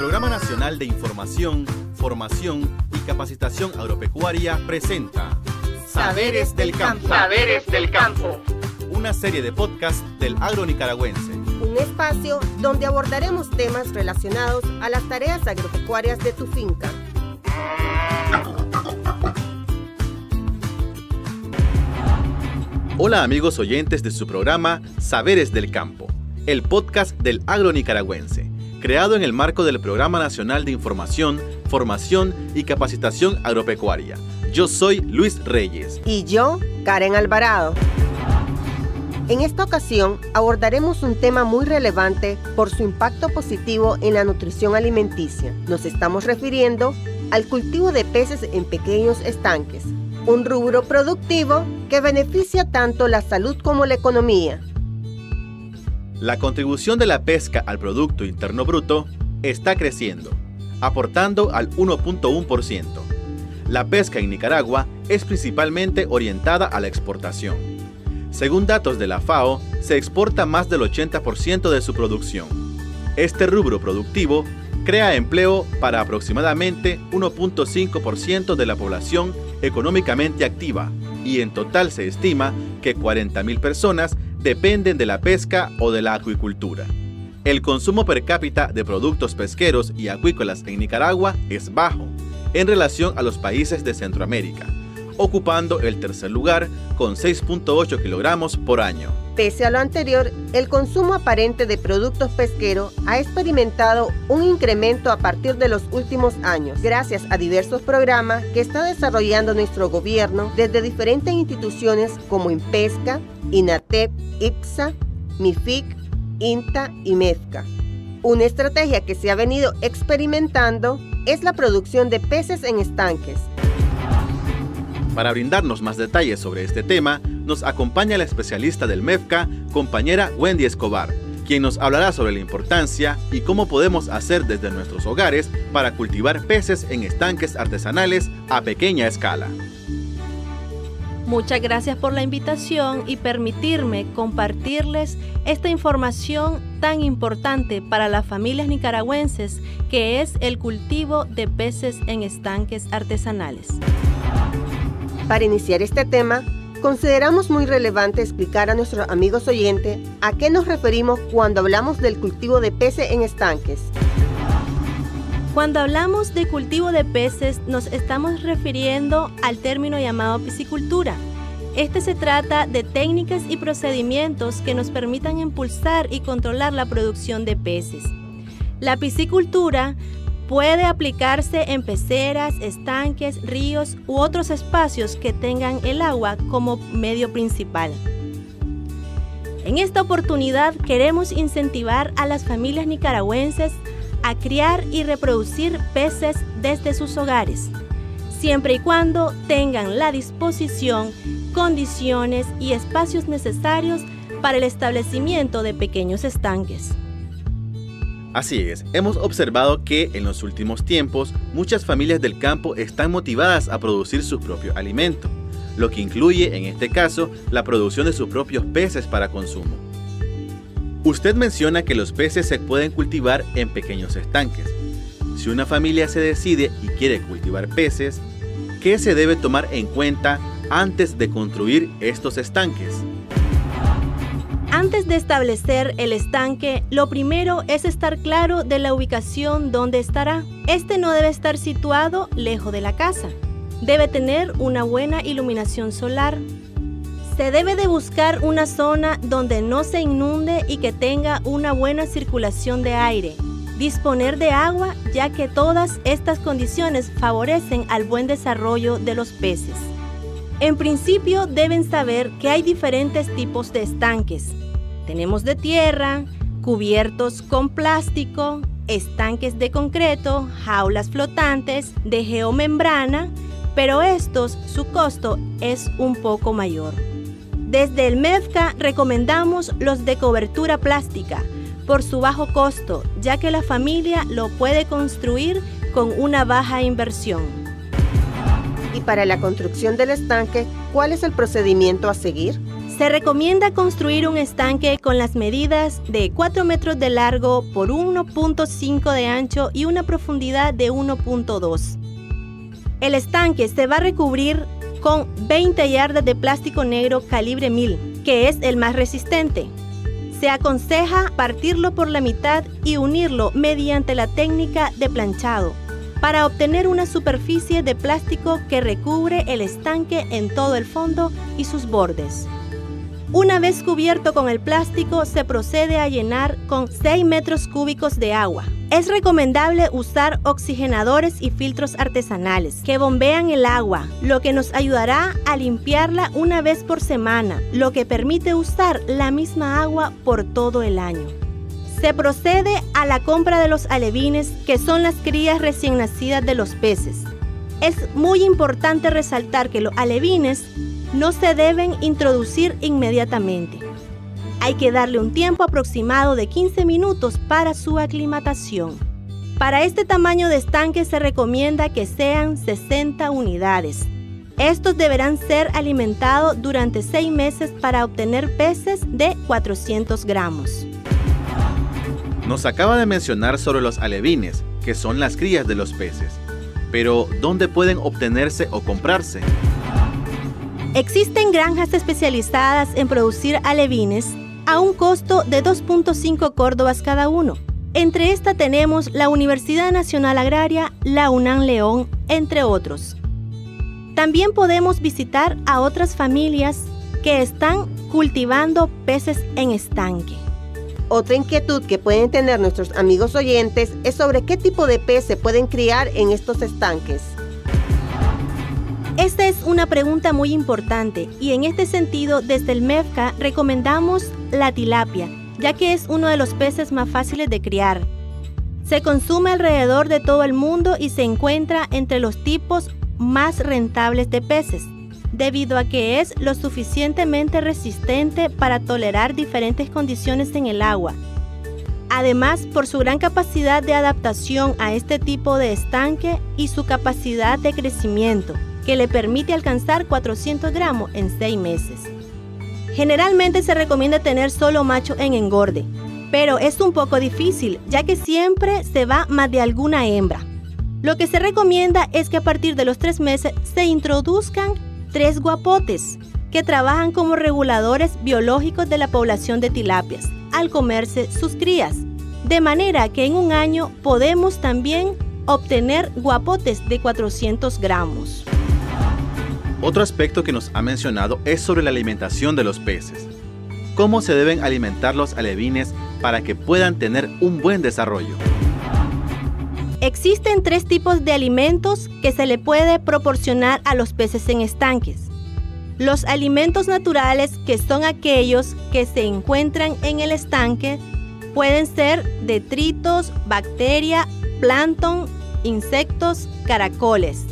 Programa Nacional de Información, Formación y Capacitación Agropecuaria presenta Saberes del Campo. Saberes del Campo. Una serie de podcasts del agro nicaragüense. Un espacio donde abordaremos temas relacionados a las tareas agropecuarias de tu finca. Hola amigos oyentes de su programa Saberes del Campo, el podcast del agro nicaragüense creado en el marco del Programa Nacional de Información, Formación y Capacitación Agropecuaria. Yo soy Luis Reyes. Y yo, Karen Alvarado. En esta ocasión abordaremos un tema muy relevante por su impacto positivo en la nutrición alimenticia. Nos estamos refiriendo al cultivo de peces en pequeños estanques, un rubro productivo que beneficia tanto la salud como la economía. La contribución de la pesca al Producto Interno Bruto está creciendo, aportando al 1.1%. La pesca en Nicaragua es principalmente orientada a la exportación. Según datos de la FAO, se exporta más del 80% de su producción. Este rubro productivo crea empleo para aproximadamente 1.5% de la población económicamente activa y en total se estima que 40.000 personas dependen de la pesca o de la acuicultura. El consumo per cápita de productos pesqueros y acuícolas en Nicaragua es bajo en relación a los países de Centroamérica, ocupando el tercer lugar con 6.8 kilogramos por año. Pese a lo anterior, el consumo aparente de productos pesqueros ha experimentado un incremento a partir de los últimos años, gracias a diversos programas que está desarrollando nuestro gobierno desde diferentes instituciones como INPESCA, INATEP, IPSA, MIFIC, INTA y MEFCA. Una estrategia que se ha venido experimentando es la producción de peces en estanques. Para brindarnos más detalles sobre este tema, nos acompaña la especialista del MEFCA, compañera Wendy Escobar, quien nos hablará sobre la importancia y cómo podemos hacer desde nuestros hogares para cultivar peces en estanques artesanales a pequeña escala. Muchas gracias por la invitación y permitirme compartirles esta información tan importante para las familias nicaragüenses que es el cultivo de peces en estanques artesanales. Para iniciar este tema, consideramos muy relevante explicar a nuestros amigos oyentes a qué nos referimos cuando hablamos del cultivo de peces en estanques. Cuando hablamos de cultivo de peces nos estamos refiriendo al término llamado piscicultura. Este se trata de técnicas y procedimientos que nos permitan impulsar y controlar la producción de peces. La piscicultura puede aplicarse en peceras, estanques, ríos u otros espacios que tengan el agua como medio principal. En esta oportunidad queremos incentivar a las familias nicaragüenses a criar y reproducir peces desde sus hogares, siempre y cuando tengan la disposición, condiciones y espacios necesarios para el establecimiento de pequeños estanques. Así es, hemos observado que en los últimos tiempos muchas familias del campo están motivadas a producir su propio alimento, lo que incluye en este caso la producción de sus propios peces para consumo. Usted menciona que los peces se pueden cultivar en pequeños estanques. Si una familia se decide y quiere cultivar peces, ¿qué se debe tomar en cuenta antes de construir estos estanques? Antes de establecer el estanque, lo primero es estar claro de la ubicación donde estará. Este no debe estar situado lejos de la casa. Debe tener una buena iluminación solar, se debe de buscar una zona donde no se inunde y que tenga una buena circulación de aire. Disponer de agua ya que todas estas condiciones favorecen al buen desarrollo de los peces. En principio deben saber que hay diferentes tipos de estanques. Tenemos de tierra, cubiertos con plástico, estanques de concreto, jaulas flotantes, de geomembrana, pero estos su costo es un poco mayor. Desde el MEFCA recomendamos los de cobertura plástica por su bajo costo, ya que la familia lo puede construir con una baja inversión. Y para la construcción del estanque, ¿cuál es el procedimiento a seguir? Se recomienda construir un estanque con las medidas de 4 metros de largo por 1.5 de ancho y una profundidad de 1.2. El estanque se va a recubrir con 20 yardas de plástico negro calibre 1000, que es el más resistente. Se aconseja partirlo por la mitad y unirlo mediante la técnica de planchado para obtener una superficie de plástico que recubre el estanque en todo el fondo y sus bordes. Una vez cubierto con el plástico, se procede a llenar con 6 metros cúbicos de agua. Es recomendable usar oxigenadores y filtros artesanales que bombean el agua, lo que nos ayudará a limpiarla una vez por semana, lo que permite usar la misma agua por todo el año. Se procede a la compra de los alevines, que son las crías recién nacidas de los peces. Es muy importante resaltar que los alevines no se deben introducir inmediatamente. Hay que darle un tiempo aproximado de 15 minutos para su aclimatación. Para este tamaño de estanque se recomienda que sean 60 unidades. Estos deberán ser alimentados durante 6 meses para obtener peces de 400 gramos. Nos acaba de mencionar sobre los alevines, que son las crías de los peces. Pero, ¿dónde pueden obtenerse o comprarse? Existen granjas especializadas en producir alevines a un costo de 2.5 córdobas cada uno. Entre esta tenemos la Universidad Nacional Agraria, la UNAM León, entre otros. También podemos visitar a otras familias que están cultivando peces en estanque. Otra inquietud que pueden tener nuestros amigos oyentes es sobre qué tipo de pez se pueden criar en estos estanques. Esta es una pregunta muy importante y en este sentido desde el MEFCA recomendamos la tilapia, ya que es uno de los peces más fáciles de criar. Se consume alrededor de todo el mundo y se encuentra entre los tipos más rentables de peces, debido a que es lo suficientemente resistente para tolerar diferentes condiciones en el agua. Además, por su gran capacidad de adaptación a este tipo de estanque y su capacidad de crecimiento que le permite alcanzar 400 gramos en 6 meses. Generalmente se recomienda tener solo macho en engorde, pero es un poco difícil ya que siempre se va más de alguna hembra. Lo que se recomienda es que a partir de los 3 meses se introduzcan tres guapotes que trabajan como reguladores biológicos de la población de tilapias al comerse sus crías, de manera que en un año podemos también obtener guapotes de 400 gramos. Otro aspecto que nos ha mencionado es sobre la alimentación de los peces. ¿Cómo se deben alimentar los alevines para que puedan tener un buen desarrollo? Existen tres tipos de alimentos que se le puede proporcionar a los peces en estanques. Los alimentos naturales, que son aquellos que se encuentran en el estanque, pueden ser detritos, bacteria, plancton, insectos, caracoles.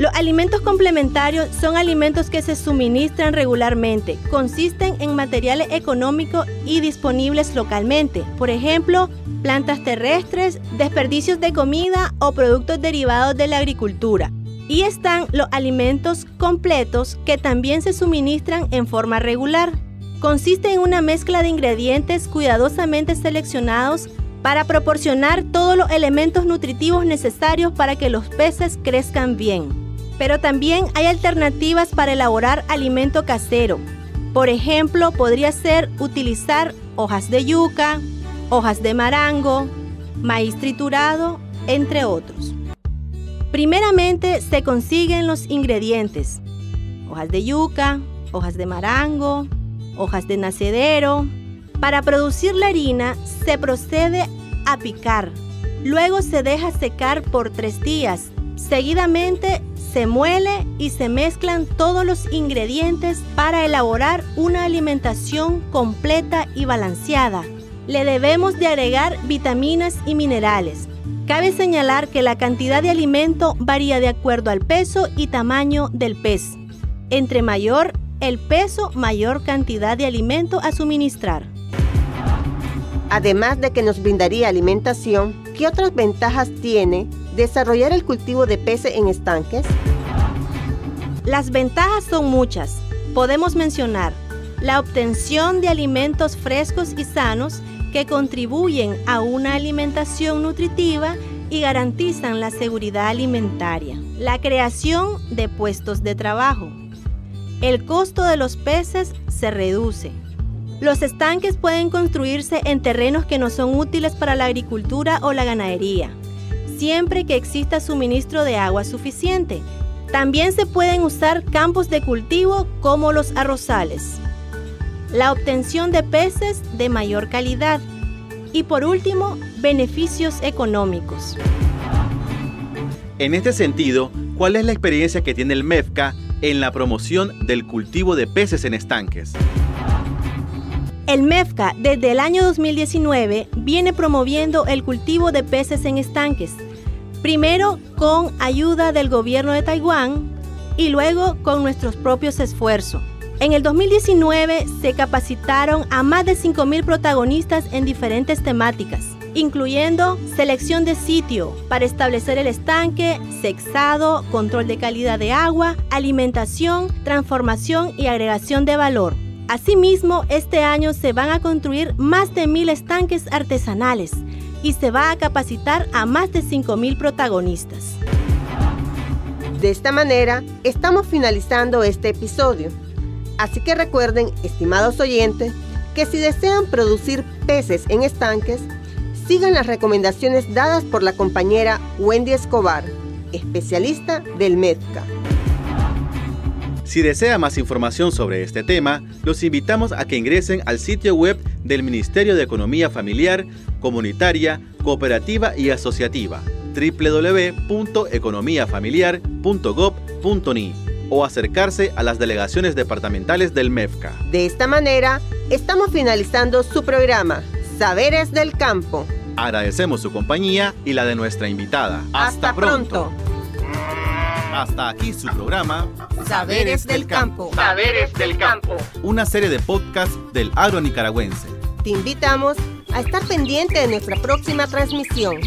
Los alimentos complementarios son alimentos que se suministran regularmente, consisten en materiales económicos y disponibles localmente, por ejemplo, plantas terrestres, desperdicios de comida o productos derivados de la agricultura. Y están los alimentos completos que también se suministran en forma regular. Consiste en una mezcla de ingredientes cuidadosamente seleccionados para proporcionar todos los elementos nutritivos necesarios para que los peces crezcan bien pero también hay alternativas para elaborar alimento casero. Por ejemplo, podría ser utilizar hojas de yuca, hojas de marango, maíz triturado, entre otros. Primeramente se consiguen los ingredientes. Hojas de yuca, hojas de marango, hojas de nacedero. Para producir la harina se procede a picar. Luego se deja secar por tres días. Seguidamente se muele y se mezclan todos los ingredientes para elaborar una alimentación completa y balanceada. Le debemos de agregar vitaminas y minerales. Cabe señalar que la cantidad de alimento varía de acuerdo al peso y tamaño del pez. Entre mayor el peso, mayor cantidad de alimento a suministrar. Además de que nos brindaría alimentación, ¿qué otras ventajas tiene desarrollar el cultivo de peces en estanques? Las ventajas son muchas. Podemos mencionar la obtención de alimentos frescos y sanos que contribuyen a una alimentación nutritiva y garantizan la seguridad alimentaria. La creación de puestos de trabajo. El costo de los peces se reduce. Los estanques pueden construirse en terrenos que no son útiles para la agricultura o la ganadería, siempre que exista suministro de agua suficiente. También se pueden usar campos de cultivo como los arrozales. La obtención de peces de mayor calidad. Y por último, beneficios económicos. En este sentido, ¿cuál es la experiencia que tiene el MEFCA en la promoción del cultivo de peces en estanques? El MEFCA desde el año 2019 viene promoviendo el cultivo de peces en estanques, primero con ayuda del gobierno de Taiwán y luego con nuestros propios esfuerzos. En el 2019 se capacitaron a más de 5.000 protagonistas en diferentes temáticas, incluyendo selección de sitio para establecer el estanque, sexado, control de calidad de agua, alimentación, transformación y agregación de valor. Asimismo, este año se van a construir más de mil estanques artesanales y se va a capacitar a más de 5.000 protagonistas. De esta manera, estamos finalizando este episodio. Así que recuerden, estimados oyentes, que si desean producir peces en estanques, sigan las recomendaciones dadas por la compañera Wendy Escobar, especialista del MEDCA. Si desea más información sobre este tema, los invitamos a que ingresen al sitio web del Ministerio de Economía Familiar, Comunitaria, Cooperativa y Asociativa www.economiafamiliar.gov.ni o acercarse a las delegaciones departamentales del MEFCA. De esta manera, estamos finalizando su programa, Saberes del Campo. Agradecemos su compañía y la de nuestra invitada. Hasta, pronto. Hasta aquí su programa Saberes del Campo. Saberes del Campo. Una serie de podcasts del agro nicaragüense. Te invitamos a estar pendiente de nuestra próxima transmisión.